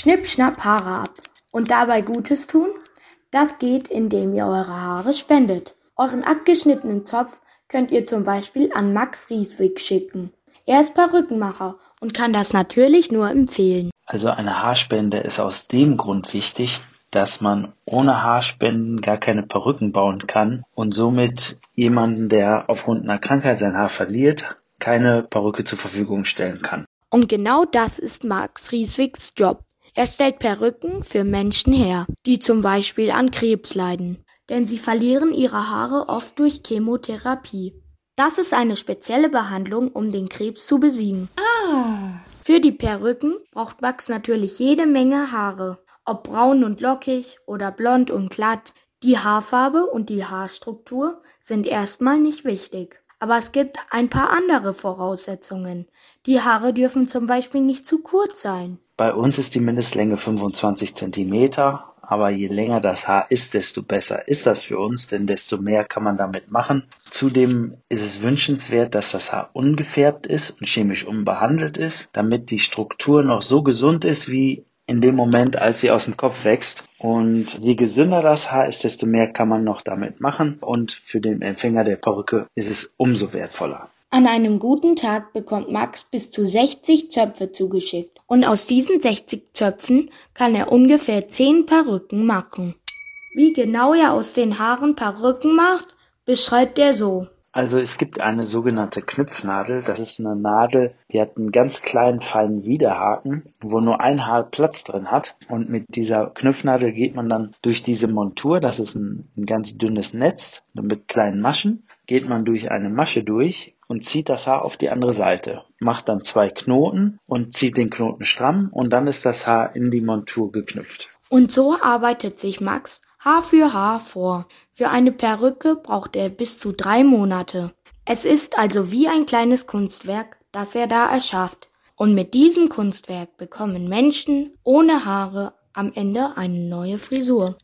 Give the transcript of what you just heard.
Schnipp, schnapp, Haare ab. Und dabei Gutes tun? Das geht, indem ihr eure Haare spendet. Euren abgeschnittenen Zopf könnt ihr zum Beispiel an Max Rieswig schicken. Er ist Perückenmacher und kann das natürlich nur empfehlen. Also eine Haarspende ist aus dem Grund wichtig, dass man ohne Haarspenden gar keine Perücken bauen kann und somit jemanden, der aufgrund einer Krankheit sein Haar verliert, keine Perücke zur Verfügung stellen kann. Und genau das ist Max Rieswigs Job. Er stellt Perücken für Menschen her, die zum Beispiel an Krebs leiden, denn sie verlieren ihre Haare oft durch Chemotherapie. Das ist eine spezielle Behandlung, um den Krebs zu besiegen. Ah. Für die Perücken braucht Max natürlich jede Menge Haare, ob braun und lockig oder blond und glatt. Die Haarfarbe und die Haarstruktur sind erstmal nicht wichtig. Aber es gibt ein paar andere Voraussetzungen. Die Haare dürfen zum Beispiel nicht zu kurz sein. Bei uns ist die Mindestlänge 25 Zentimeter, aber je länger das Haar ist, desto besser ist das für uns, denn desto mehr kann man damit machen. Zudem ist es wünschenswert, dass das Haar ungefärbt ist und chemisch unbehandelt ist, damit die Struktur noch so gesund ist wie in dem Moment, als sie aus dem Kopf wächst. Und je gesünder das Haar ist, desto mehr kann man noch damit machen. Und für den Empfänger der Perücke ist es umso wertvoller. An einem guten Tag bekommt Max bis zu 60 Zöpfe zugeschickt. Und aus diesen 60 Zöpfen kann er ungefähr 10 Perücken machen. Wie genau er aus den Haaren Perücken macht, beschreibt er so. Also es gibt eine sogenannte Knüpfnadel. Das ist eine Nadel, die hat einen ganz kleinen, feinen Widerhaken, wo nur ein Haar Platz drin hat. Und mit dieser Knüpfnadel geht man dann durch diese Montur, das ist ein, ein ganz dünnes Netz mit kleinen Maschen, geht man durch eine Masche durch und zieht das Haar auf die andere Seite. Macht dann zwei Knoten und zieht den Knoten stramm und dann ist das Haar in die Montur geknüpft. Und so arbeitet sich Max Haar für Haar vor. Für eine Perücke braucht er bis zu drei Monate. Es ist also wie ein kleines Kunstwerk, das er da erschafft. Und mit diesem Kunstwerk bekommen Menschen ohne Haare am Ende eine neue Frisur.